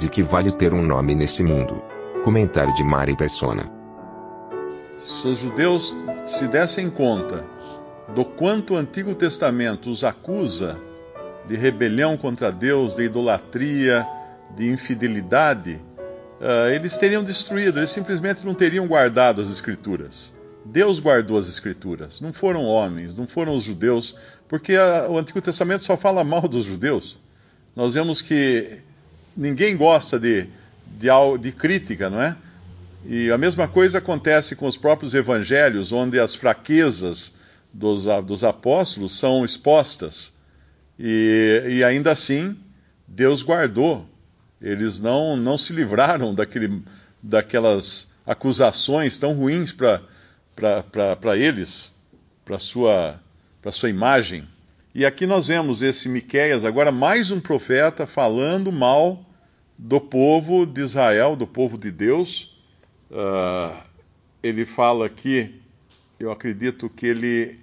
De que vale ter um nome neste mundo? Comentário de Mari Persona. Se os judeus se dessem conta do quanto o Antigo Testamento os acusa de rebelião contra Deus, de idolatria, de infidelidade, uh, eles teriam destruído, eles simplesmente não teriam guardado as Escrituras. Deus guardou as Escrituras, não foram homens, não foram os judeus, porque a, o Antigo Testamento só fala mal dos judeus. Nós vemos que ninguém gosta de, de, de crítica, não é? E a mesma coisa acontece com os próprios evangelhos, onde as fraquezas dos, dos apóstolos são expostas. E, e ainda assim, Deus guardou eles não, não se livraram daquele, daquelas acusações tão ruins para eles, para sua, sua imagem. E aqui nós vemos esse Miqueias, agora mais um profeta falando mal do povo de Israel, do povo de Deus. Uh, ele fala aqui, eu acredito que ele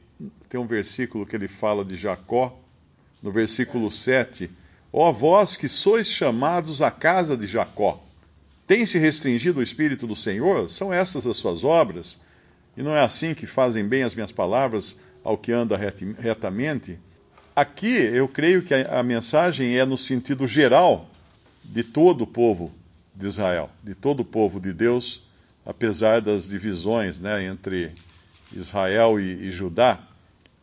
tem um versículo que ele fala de Jacó, no versículo 7 Ó vós que sois chamados à casa de Jacó, tem-se restringido o Espírito do Senhor? São essas as suas obras? E não é assim que fazem bem as minhas palavras ao que anda retamente? Aqui eu creio que a, a mensagem é no sentido geral de todo o povo de Israel, de todo o povo de Deus, apesar das divisões né, entre Israel e, e Judá.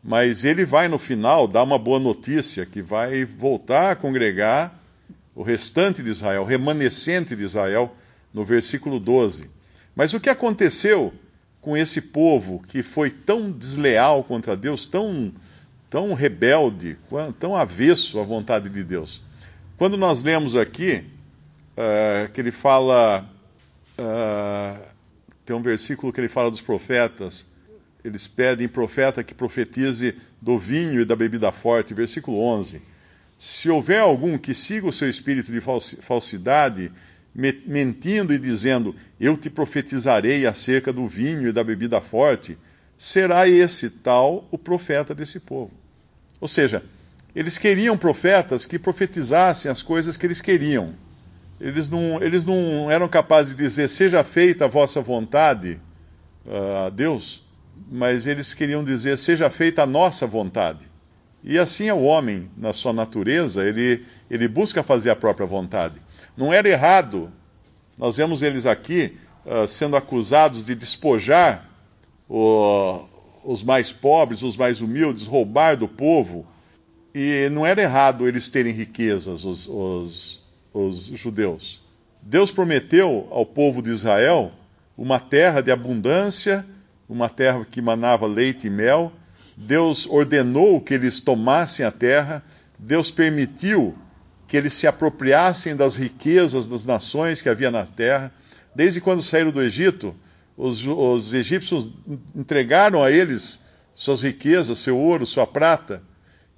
Mas ele vai no final dar uma boa notícia que vai voltar a congregar o restante de Israel, o remanescente de Israel, no versículo 12. Mas o que aconteceu com esse povo que foi tão desleal contra Deus, tão, tão rebelde, tão avesso à vontade de Deus? Quando nós lemos aqui, uh, que ele fala. Uh, tem um versículo que ele fala dos profetas eles pedem profeta que profetize do vinho e da bebida forte. Versículo 11. Se houver algum que siga o seu espírito de falsidade, mentindo e dizendo: Eu te profetizarei acerca do vinho e da bebida forte, será esse tal o profeta desse povo. Ou seja, eles queriam profetas que profetizassem as coisas que eles queriam. Eles não, eles não eram capazes de dizer: Seja feita a vossa vontade, a uh, Deus mas eles queriam dizer: seja feita a nossa vontade. E assim é o homem, na sua natureza, ele, ele busca fazer a própria vontade. Não era errado, nós vemos eles aqui uh, sendo acusados de despojar o, os mais pobres, os mais humildes, roubar do povo. E não era errado eles terem riquezas, os, os, os judeus. Deus prometeu ao povo de Israel uma terra de abundância uma terra que manava leite e mel. Deus ordenou que eles tomassem a terra, Deus permitiu que eles se apropriassem das riquezas das nações que havia na terra. Desde quando saíram do Egito, os, os egípcios entregaram a eles suas riquezas, seu ouro, sua prata,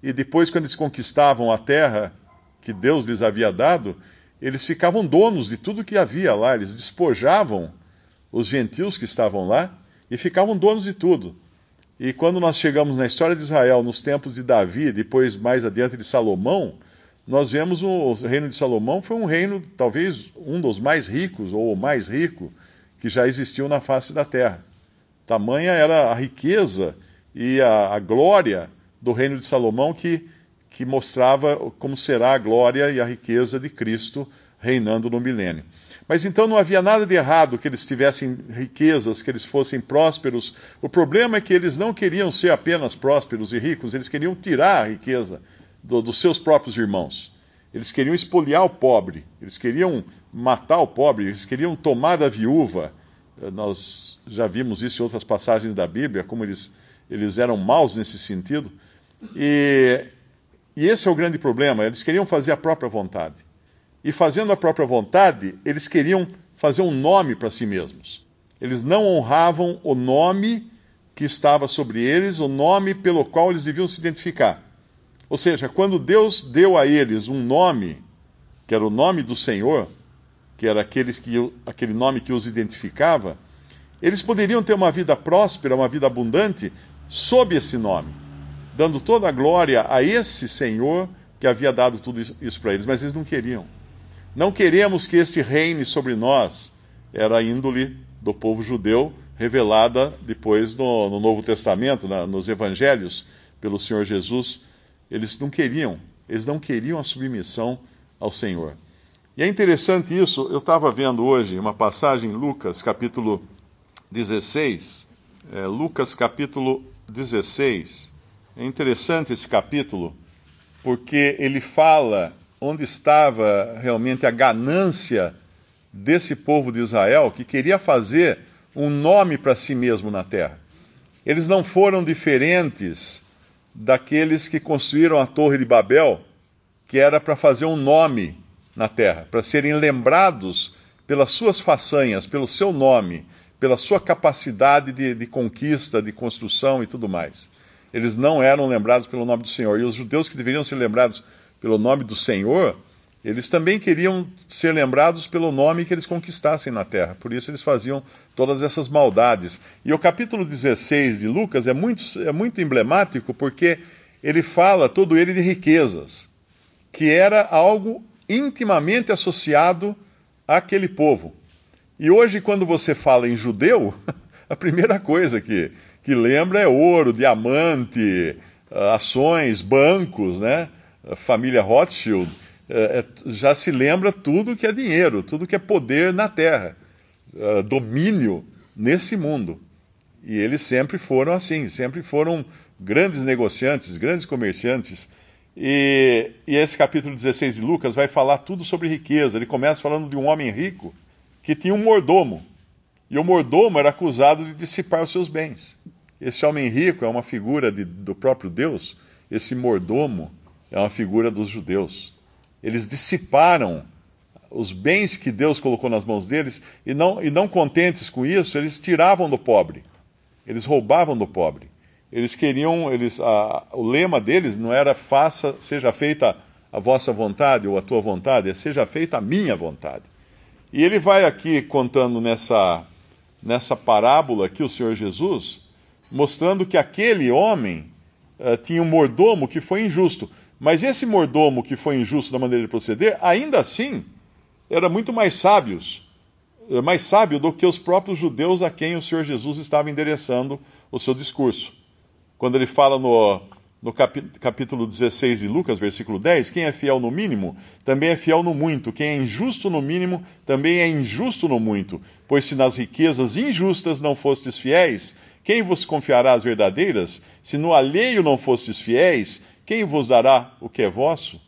e depois, quando eles conquistavam a terra que Deus lhes havia dado, eles ficavam donos de tudo que havia lá, eles despojavam os gentios que estavam lá e ficavam donos de tudo. E quando nós chegamos na história de Israel, nos tempos de Davi, depois mais adiante de Salomão, nós vemos o reino de Salomão foi um reino, talvez um dos mais ricos, ou o mais rico, que já existiu na face da terra. Tamanha era a riqueza e a, a glória do reino de Salomão que, que mostrava como será a glória e a riqueza de Cristo reinando no milênio. Mas então não havia nada de errado que eles tivessem riquezas, que eles fossem prósperos. O problema é que eles não queriam ser apenas prósperos e ricos, eles queriam tirar a riqueza do, dos seus próprios irmãos. Eles queriam espoliar o pobre, eles queriam matar o pobre, eles queriam tomar da viúva. Eh, nós já vimos isso em outras passagens da Bíblia, como eles, eles eram maus nesse sentido. E E esse é o grande problema. Eles queriam fazer a própria vontade. E fazendo a própria vontade, eles queriam fazer um nome para si mesmos. Eles não honravam o nome que estava sobre eles, o nome pelo qual eles deviam se identificar. Ou seja, quando Deus deu a eles um nome, que era o nome do Senhor, que era aqueles que, aquele nome que os identificava, eles poderiam ter uma vida próspera, uma vida abundante, sob esse nome, dando toda a glória a esse Senhor que havia dado tudo isso para eles, mas eles não queriam. Não queremos que esse reine sobre nós, era a índole do povo judeu, revelada depois no, no Novo Testamento, na, nos Evangelhos, pelo Senhor Jesus. Eles não queriam, eles não queriam a submissão ao Senhor. E é interessante isso, eu estava vendo hoje uma passagem em Lucas, capítulo 16. É, Lucas, capítulo 16. É interessante esse capítulo, porque ele fala onde estava realmente a ganância desse povo de Israel, que queria fazer um nome para si mesmo na terra. Eles não foram diferentes daqueles que construíram a Torre de Babel, que era para fazer um nome na terra, para serem lembrados pelas suas façanhas, pelo seu nome, pela sua capacidade de, de, conquista, de construção e tudo mais. Eles não eram lembrados pelo nome do Senhor. E os judeus que deveriam ser lembrados pelo nome do Senhor, eles também queriam ser lembrados pelo nome que eles conquistassem na terra. Por isso eles faziam todas essas maldades. E o capítulo 16 de Lucas é muito, é muito emblemático porque ele fala todo ele de riquezas, que era algo intimamente associado àquele povo. E hoje, quando você fala em judeu, a primeira coisa que, que lembra é ouro, diamante, ah, ações, bancos, né? Família Rothschild. É, é, já se lembra tudo que é dinheiro, tudo que é poder na terra, uh, domínio nesse mundo. E eles sempre foram assim, sempre foram grandes negociantes, grandes comerciantes. E, e, esse capítulo 16 de Lucas vai falar tudo sobre riqueza. Ele começa falando de um homem rico que tinha um mordomo. E o mordomo era acusado de dissipar os seus bens. Esse homem rico é uma figura de, do próprio Deus. Esse mordomo é uma figura dos judeus. Eles dissiparam os bens que Deus colocou nas mãos deles e não, e não contentes com isso, eles tiravam do pobre. Eles roubavam do pobre. Eles queriam, eles, a, o lema deles não era faça, seja feita a vossa vontade ou a tua vontade, é seja feita a minha vontade. E ele vai aqui contando nessa, nessa parábola aqui, o Senhor Jesus, mostrando que aquele homem uh, tinha um mordomo que foi injusto. Mas esse mordomo que foi injusto na maneira de proceder, ainda assim, era muito mais sábios, eh, mais sábio do que os próprios judeus a quem o Senhor Jesus estava endereçando o seu discurso quando ele fala no, no capítulo 16 de Lucas, versículo 10, quem é fiel no mínimo, também é fiel no muito. Quem é injusto no mínimo, também é injusto no muito. Pois se nas riquezas injustas não fostes fiéis, quem vos confiará as verdadeiras? Se no alheio não fostes fiéis, quem vos dará o que é vosso?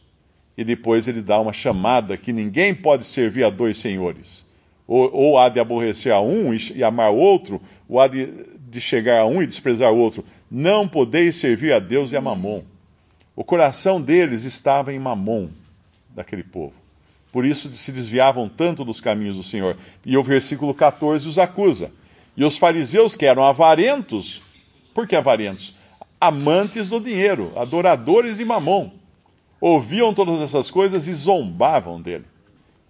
E depois ele dá uma chamada que ninguém pode servir a dois senhores. Ou, ou há de aborrecer a um e, amar o outro, ou há de, de chegar a um e desprezar o outro. Não podeis servir a Deus e a Mamon. O coração deles estava em Mamon, daquele povo. Por isso se desviavam tanto dos caminhos do Senhor. E o versículo 14 os acusa. E os fariseus, que eram avarentos, por que avarentos? Amantes do dinheiro, adoradores de Mamon, ouviam todas essas coisas e zombavam dele.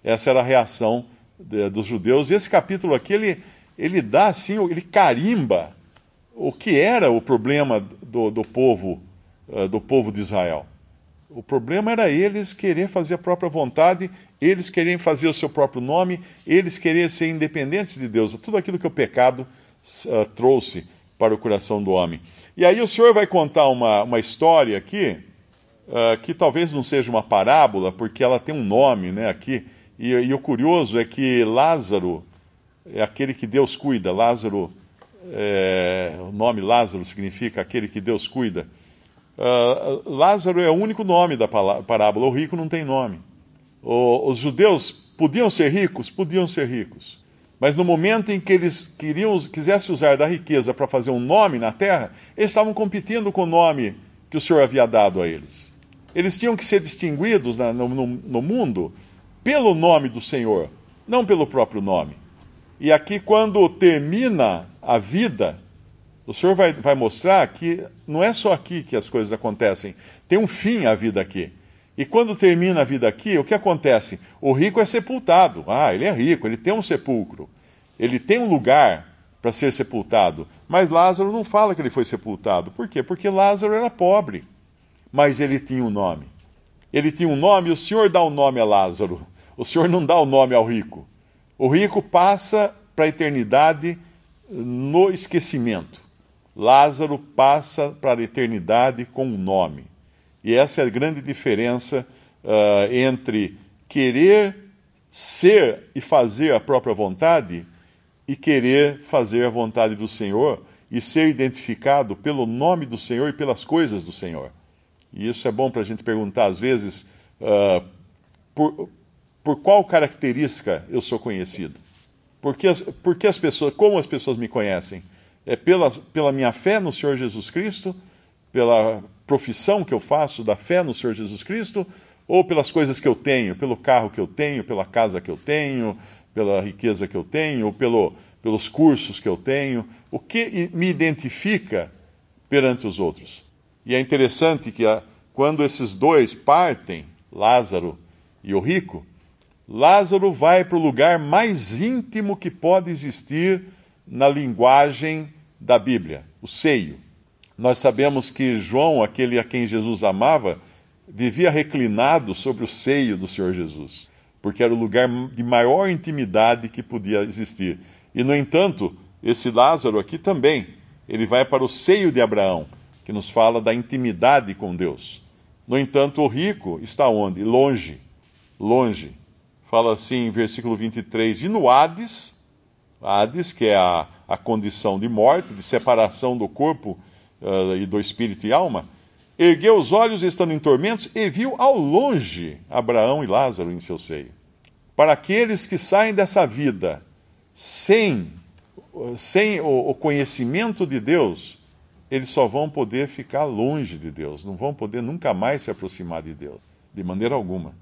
Essa era a reação de, dos judeus. E esse capítulo aqui, ele, ele dá assim, ele carimba o que era o problema do, do povo uh, do povo de Israel. O problema era eles querer fazer a própria vontade, eles quererem fazer o seu próprio nome, eles quererem ser independentes de Deus. Tudo aquilo que o pecado uh, trouxe para o coração do homem. E aí o Senhor vai contar uma, uma história aqui, uh, que talvez não seja uma parábola, porque ela tem um nome né, aqui. E, e o curioso é que Lázaro é aquele que Deus cuida. Lázaro é, o nome Lázaro significa aquele que Deus cuida. Uh, Lázaro é o único nome da parábola, o rico não tem nome. O, os judeus podiam ser ricos? Podiam ser ricos. Mas no momento em que eles queriam, quisessem usar da riqueza para fazer um nome na terra, eles estavam competindo com o nome que o Senhor havia dado a eles. Eles tinham que ser distinguidos na, no, no, mundo pelo nome do Senhor, não pelo próprio nome. E aqui, quando termina a vida, o Senhor vai, vai, mostrar que não é só aqui que as coisas acontecem, tem um fim a vida aqui. E quando termina a vida aqui, o que acontece? O rico é sepultado. Ah, ele é rico, ele tem um sepulcro, ele tem um lugar para ser sepultado. Mas Lázaro não fala que ele foi sepultado. Por quê? Porque Lázaro era pobre, mas ele tinha um nome. Ele tinha um nome, e o Senhor dá o um nome a Lázaro. O Senhor não dá o um nome ao rico. O rico passa para a eternidade no esquecimento. Lázaro passa para a eternidade com um nome. E essa é a grande diferença uh, entre querer ser e fazer a própria vontade e querer fazer a vontade do Senhor e ser identificado pelo nome do Senhor e pelas coisas do Senhor. E isso é bom para a gente perguntar às vezes uh, por, por qual característica eu sou conhecido. Por que, as, por que as pessoas, como as pessoas me conhecem? É pela, pela minha fé no Senhor Jesus Cristo, pela profissão que eu faço da fé no Senhor Jesus Cristo, ou pelas coisas que eu tenho, pelo carro que eu tenho, pela casa que eu tenho, pela riqueza que eu tenho, ou pelo, pelos cursos que eu tenho, o que me identifica perante os outros. E é interessante que a, quando esses dois partem, Lázaro e o rico, Lázaro vai para o lugar mais íntimo que pode existir na linguagem da Bíblia, o seio. Nós sabemos que João, aquele a quem Jesus amava, vivia reclinado sobre o seio do Senhor Jesus porque era o lugar de maior intimidade que podia existir. E, no entanto, esse Lázaro aqui também, ele vai para o seio de Abraão, que nos fala da intimidade com Deus. No entanto, o rico está onde? Longe. Longe. Fala assim em versículo 23: E no Hades, Hades, que é a, a condição de morte, de separação do corpo uh, e do espírito e alma, ergueu os olhos estando em tormentos e viu ao longe Abraão e Lázaro em seu seio. Para aqueles que saem dessa vida sem, sem o, o conhecimento de Deus, eles só vão poder ficar longe de Deus, não vão poder nunca mais se aproximar de Deus, de maneira alguma.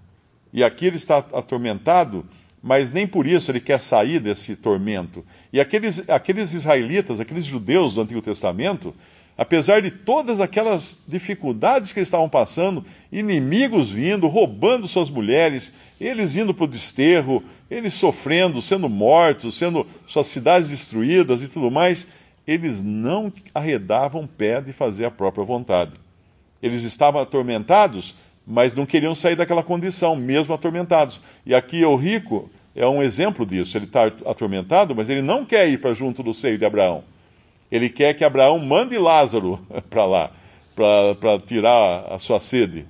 E aqui ele está atormentado, mas nem por isso ele quer sair desse tormento. E aqueles, aqueles israelitas, aqueles judeus do Antigo Testamento, apesar de todas aquelas dificuldades que eles estavam passando, inimigos vindo, roubando suas mulheres, eles indo para o desterro, eles sofrendo, sendo mortos, sendo suas cidades destruídas e tudo mais, eles não arredavam pé de fazer a própria vontade. Eles estavam atormentados, mas não queriam sair daquela condição, mesmo atormentados. E aqui o rico é um exemplo disso. Ele está atormentado, mas ele não quer ir para junto do seio de Abraão. Ele quer que Abraão mande Lázaro para lá, para tirar a sua sede.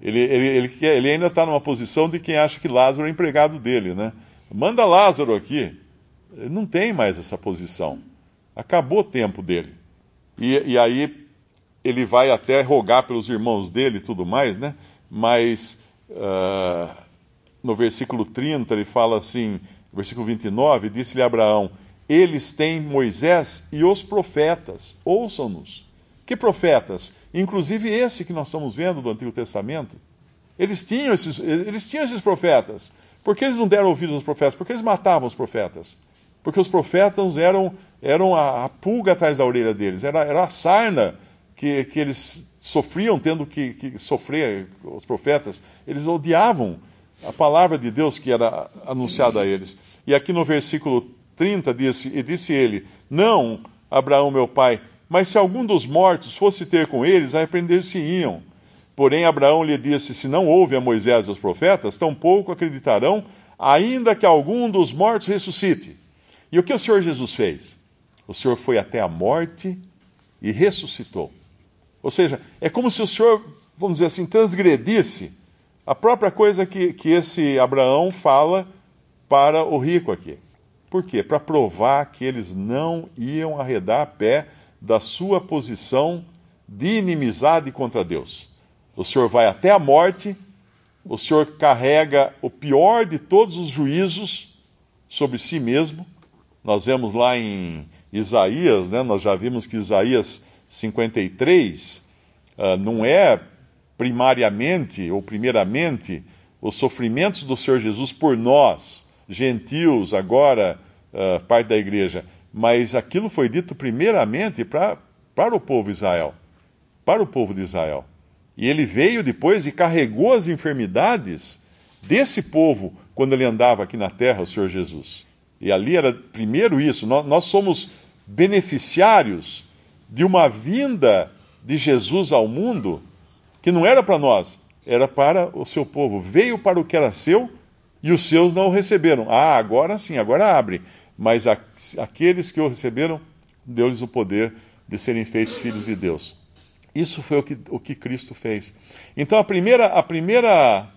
Ele, ele, ele, quer, ele ainda está numa posição de quem acha que Lázaro é empregado dele, né? Manda Lázaro aqui. Ele não tem mais essa posição. Acabou o tempo dele. E, e aí ele vai até rogar pelos irmãos dele e tudo mais, né? Mas uh, no versículo 30 ele fala assim, versículo 29, disse-lhe Abraão: eles têm Moisés e os profetas. Ouçam-nos. Que profetas? Inclusive esse que nós estamos vendo do Antigo Testamento. Eles tinham esses, eles tinham esses profetas. Por que eles não deram ouvidos aos profetas? Porque eles matavam os profetas. Porque os profetas eram, eram a, a pulga atrás da orelha deles, era, era a sarna que, que eles sofriam tendo que, que sofrer, os profetas. Eles odiavam a palavra de Deus que era anunciada a eles. E aqui no versículo 30 disse, e disse ele: Não, Abraão, meu pai, mas se algum dos mortos fosse ter com eles, arrepender-se-iam. Porém, Abraão lhe disse: Se não houve a Moisés e os profetas, tampouco acreditarão, ainda que algum dos mortos ressuscite. E o que o Senhor Jesus fez? O Senhor foi até a morte e ressuscitou. Ou seja, é como se o Senhor, vamos dizer assim, transgredisse a própria coisa que, que esse Abraão fala para o rico aqui. Por quê? Para provar que eles não iam arredar a pé da sua posição de inimizade contra Deus. O Senhor vai até a morte, o Senhor carrega o pior de todos os juízos sobre si mesmo. Nós vemos lá em Isaías, né, nós já vimos que Isaías 53 uh, ah, não é primariamente ou primeiramente os sofrimentos do Senhor Jesus por nós, gentios, agora uh, parte da igreja, mas aquilo foi dito primeiramente pra, para o povo Israel, para o povo de Israel. E ele veio depois e carregou as enfermidades desse povo quando ele andava aqui na terra, o Senhor Jesus. E ali era primeiro isso, nós, nós somos beneficiários de uma vinda de Jesus ao mundo que não era para nós, era para o seu povo. Veio para o que era seu e os seus não o receberam. Ah, agora sim, agora abre. Mas a, aqueles que o receberam, deu-lhes o poder de serem feitos filhos de Deus. Isso foi o que, o que Cristo fez. Então a primeira, a primeira,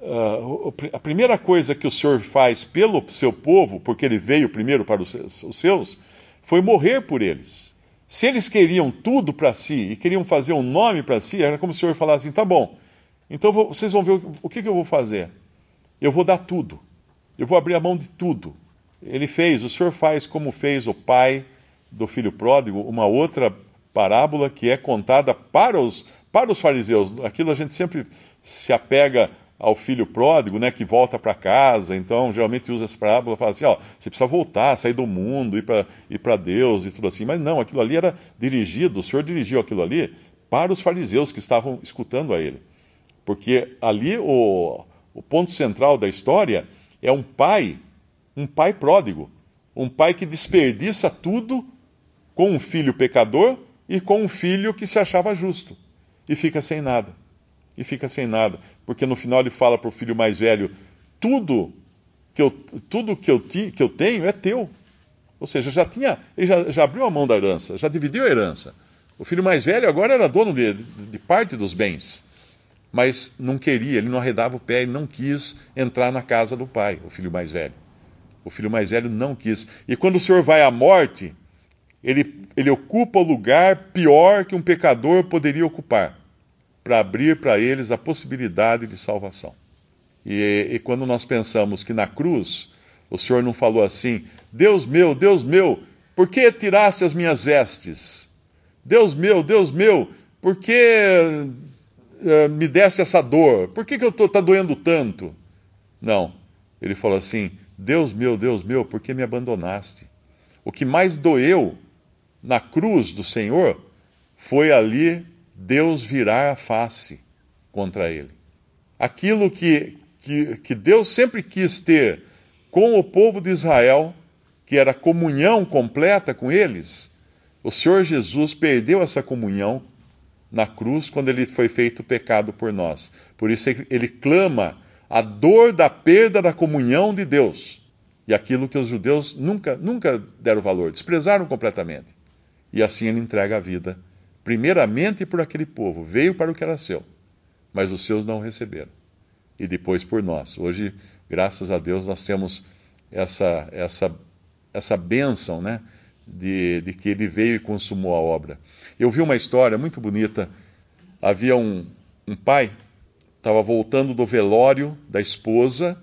uh, a primeira coisa que o Senhor faz pelo seu povo, porque ele veio primeiro para os seus, foi morrer por eles. Se eles queriam tudo para si e queriam fazer um nome para si, era como se o Senhor falasse assim: tá bom, então vocês vão ver o, que eu vou fazer. Eu vou dar tudo. Eu vou abrir a mão de tudo. Ele fez, o Senhor faz como fez o pai do filho pródigo, uma outra parábola que é contada para os, para os fariseus. Aquilo a gente sempre se apega ao filho pródigo, né, que volta para casa. Então, geralmente usa essa parábola e fala assim: ó, você precisa voltar, sair do mundo, ir para Deus e tudo assim. Mas não, aquilo ali era dirigido, o Senhor dirigiu aquilo ali para os fariseus que estavam escutando a ele. Porque ali o, o ponto central da história é um pai, um pai pródigo, um pai que desperdiça tudo com um filho pecador e com um filho que se achava justo e fica sem nada. E fica sem nada, porque no final ele fala para o filho mais velho: tudo que eu, tudo que eu, ti, que eu tenho é teu. Ou seja, já tinha, ele já, já, abriu a mão da herança, já dividiu a herança. O filho mais velho agora era dono de, de parte dos bens, mas não queria, ele não arredava o pé, ele não quis entrar na casa do pai, o filho mais velho. O filho mais velho não quis. E quando o Senhor vai à morte, ele, ele ocupa o lugar pior que um pecador poderia ocupar, para abrir para eles a possibilidade de salvação. E, e quando nós pensamos que na cruz o Senhor não falou assim: Deus meu, Deus meu, por que tiraste as minhas vestes? Deus meu, Deus meu, por que uh, me desse essa dor? Por que, que eu estou tá doendo tanto? Não. Ele falou assim: Deus meu, Deus meu, por que me abandonaste? O que mais doeu na cruz do Senhor, foi ali Deus virar a face contra ele. Aquilo que, que, que Deus sempre quis ter com o povo de Israel, que era comunhão completa com eles, o Senhor Jesus perdeu essa comunhão na cruz quando ele foi feito pecado por nós. Por isso ele clama a dor da perda da comunhão de Deus. E aquilo que os judeus nunca, nunca deram valor, desprezaram completamente. E assim ele entrega a vida, primeiramente por aquele povo, veio para o que era seu, mas os seus não receberam. E depois por nós. Hoje, graças a Deus, nós temos essa, essa, essa bênção, né? De, de que ele veio e consumou a obra. Eu vi uma história muito bonita. Havia um, um pai, estava voltando do velório da esposa,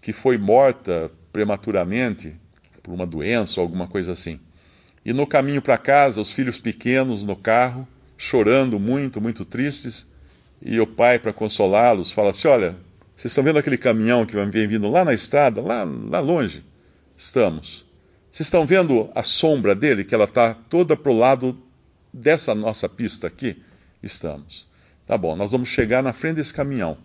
que foi morta prematuramente por uma doença ou alguma coisa assim. E no caminho para casa, os filhos pequenos no carro, chorando muito, muito tristes, e o pai, para consolá-los, fala assim: Olha, vocês estão vendo aquele caminhão que vem vindo lá na estrada, lá, lá longe? Estamos. Vocês estão vendo a sombra dele, que ela está toda para o lado dessa nossa pista aqui? Estamos. Tá bom, nós vamos chegar na frente desse caminhão.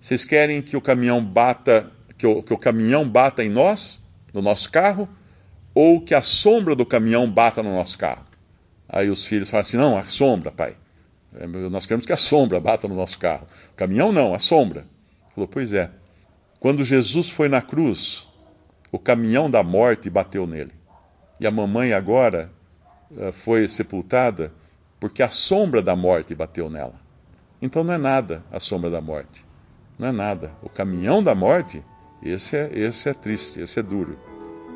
Vocês querem que o caminhão bata, que o, que o caminhão bata em nós, no nosso carro, ou que a sombra do caminhão bata no nosso carro. Aí os filhos falam assim: não, a sombra, pai. É, nós queremos que a sombra bata no nosso carro. O caminhão não, a sombra. Falou: pois é. Quando Jesus foi na cruz, o caminhão da morte bateu nele. E a mamãe agora foi sepultada porque a sombra da morte bateu nela. Então não é nada a sombra da morte. Não é nada. O caminhão da morte, esse é, esse é triste, esse é duro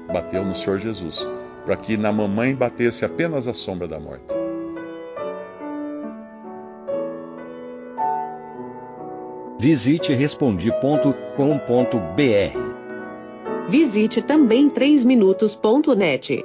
bateu no Senhor Jesus, para que na mamãe batesse apenas a sombra da morte. Visite respondi.com.br. Visite também 3minutos.net.